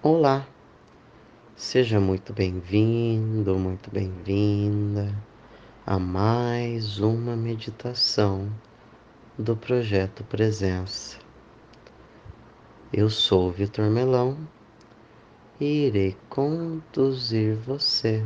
Olá, seja muito bem-vindo, muito bem-vinda a mais uma meditação do Projeto Presença. Eu sou Vitor Melão e irei conduzir você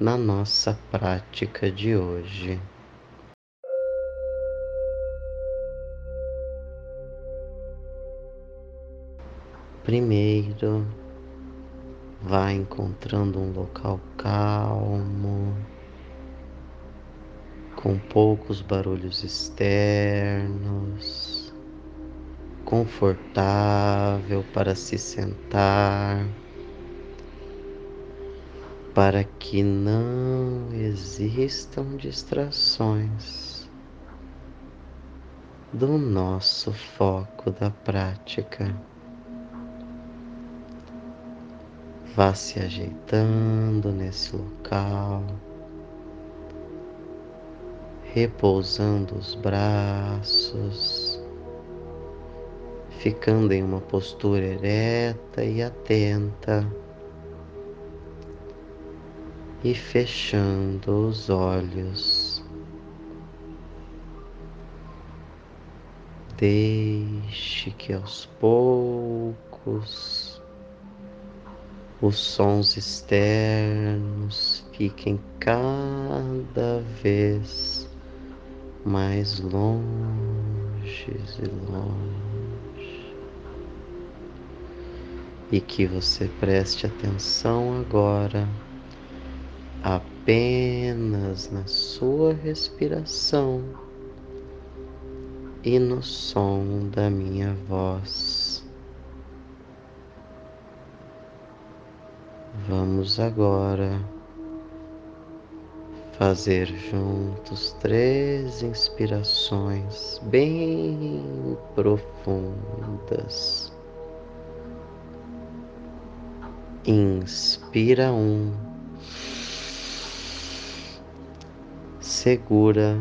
na nossa prática de hoje. Primeiro, vá encontrando um local calmo, com poucos barulhos externos, confortável para se sentar, para que não existam distrações do nosso foco da prática. Vá se ajeitando nesse local, repousando os braços, ficando em uma postura ereta e atenta, e fechando os olhos. Deixe que aos poucos os sons externos fiquem cada vez mais longe e longe. E que você preste atenção agora apenas na sua respiração e no som da minha voz. Vamos agora fazer juntos três inspirações bem profundas. Inspira um, segura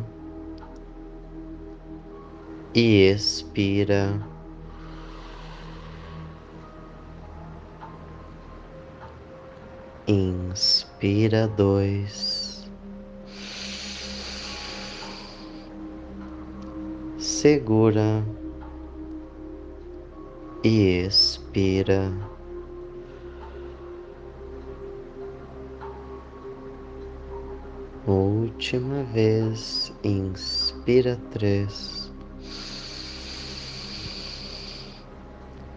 e expira. Inspira dois, segura e expira. Última vez, inspira três,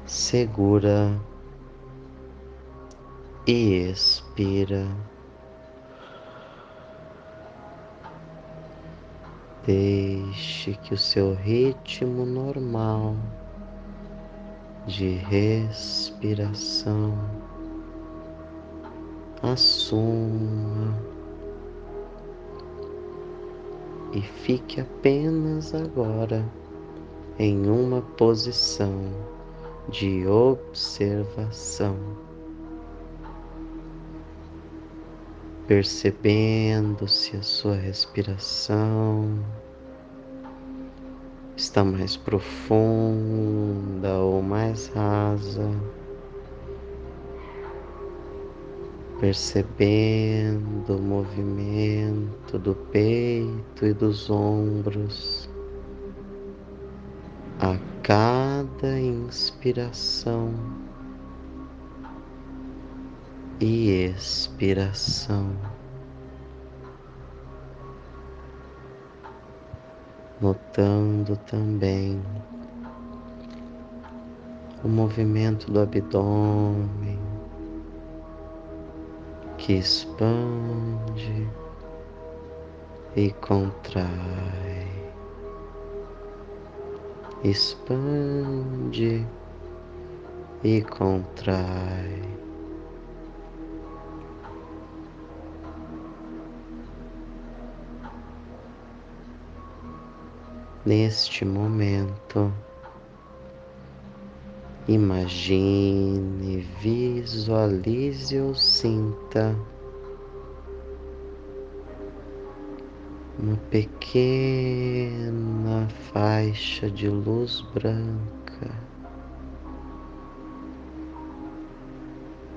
segura e expira. Deixe que o seu ritmo normal de respiração assuma e fique apenas agora em uma posição de observação. Percebendo se a sua respiração. Está mais profunda ou mais rasa, percebendo o movimento do peito e dos ombros. A cada inspiração e expiração. Notando também o movimento do abdômen que expande e contrai, expande e contrai. Neste momento. Imagine, visualize ou sinta uma pequena faixa de luz branca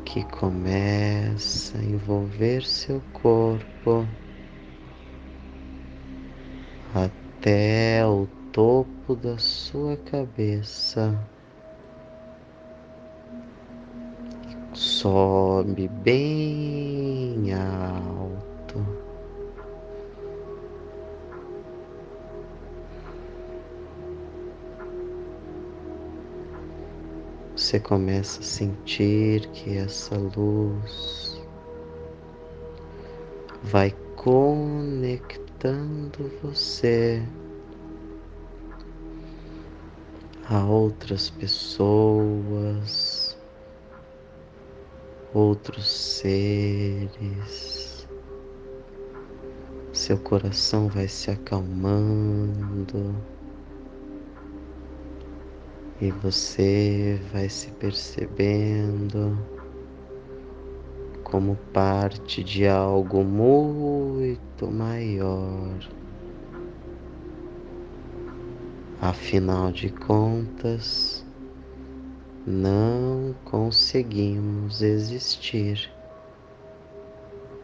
que começa a envolver seu corpo até o topo da sua cabeça. Sobe bem alto. Você começa a sentir que essa luz vai conectando você a outras pessoas, outros seres. Seu coração vai se acalmando e você vai se percebendo como parte de algo muito maior. Afinal de contas, não conseguimos existir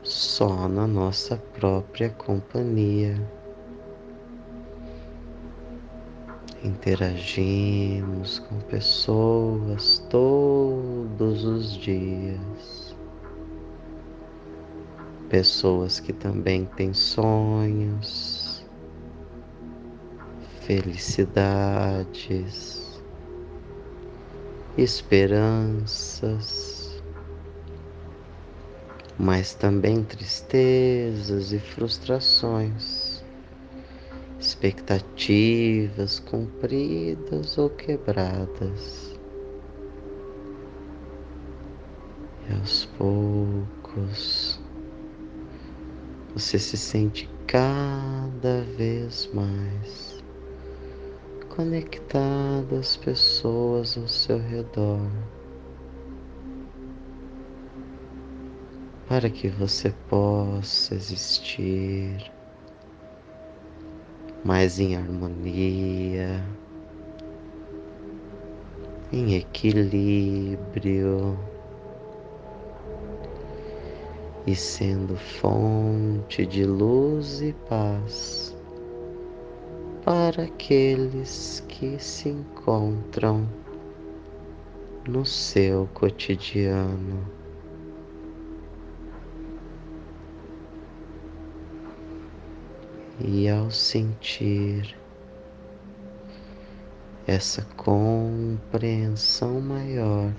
só na nossa própria companhia. Interagimos com pessoas todos os dias, pessoas que também têm sonhos felicidades, esperanças, mas também tristezas e frustrações, expectativas cumpridas ou quebradas. E aos poucos você se sente cada vez mais conectado às pessoas ao seu redor, para que você possa existir mais em harmonia, em equilíbrio e sendo fonte de luz e paz para aqueles que se encontram no seu cotidiano. E ao sentir essa compreensão maior,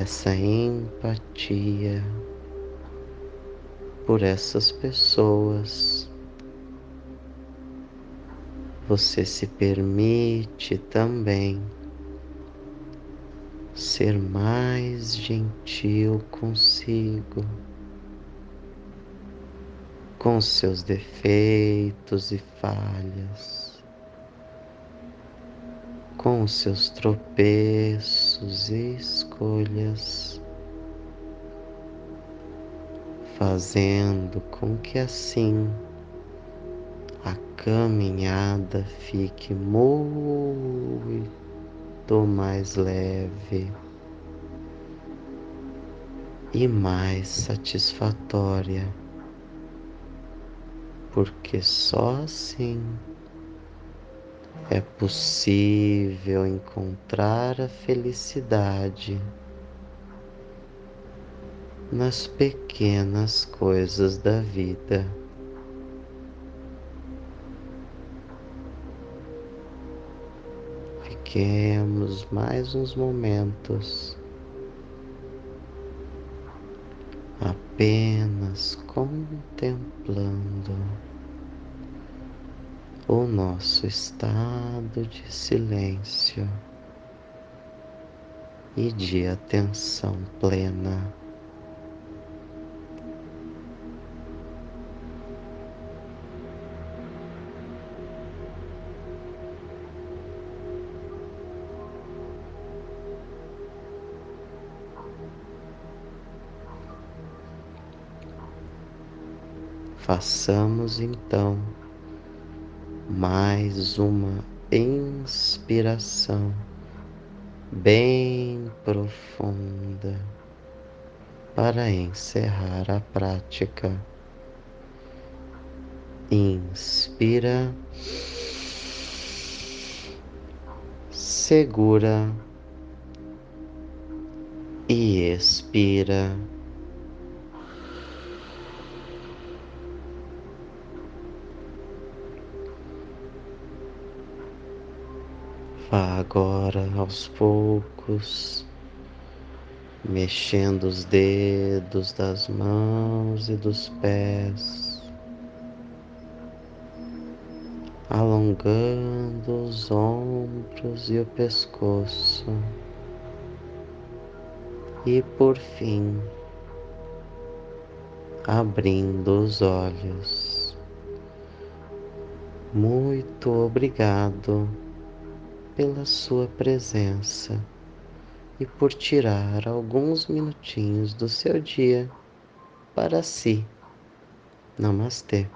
essa empatia por essas pessoas. Você se permite também ser mais gentil consigo, com seus defeitos e falhas, com seus tropeços e escolhas, fazendo com que assim caminhada fique muito mais leve e mais satisfatória, porque só assim é possível encontrar a felicidade nas pequenas coisas da vida. Fiquemos mais uns momentos apenas contemplando o nosso estado de silêncio e de atenção plena. Façamos então mais uma inspiração bem profunda para encerrar a prática. Inspira, segura e expira. Vá agora aos poucos, mexendo os dedos das mãos e dos pés, alongando os ombros e o pescoço, e por fim, abrindo os olhos. Muito obrigado pela sua presença e por tirar alguns minutinhos do seu dia para si. Namastê.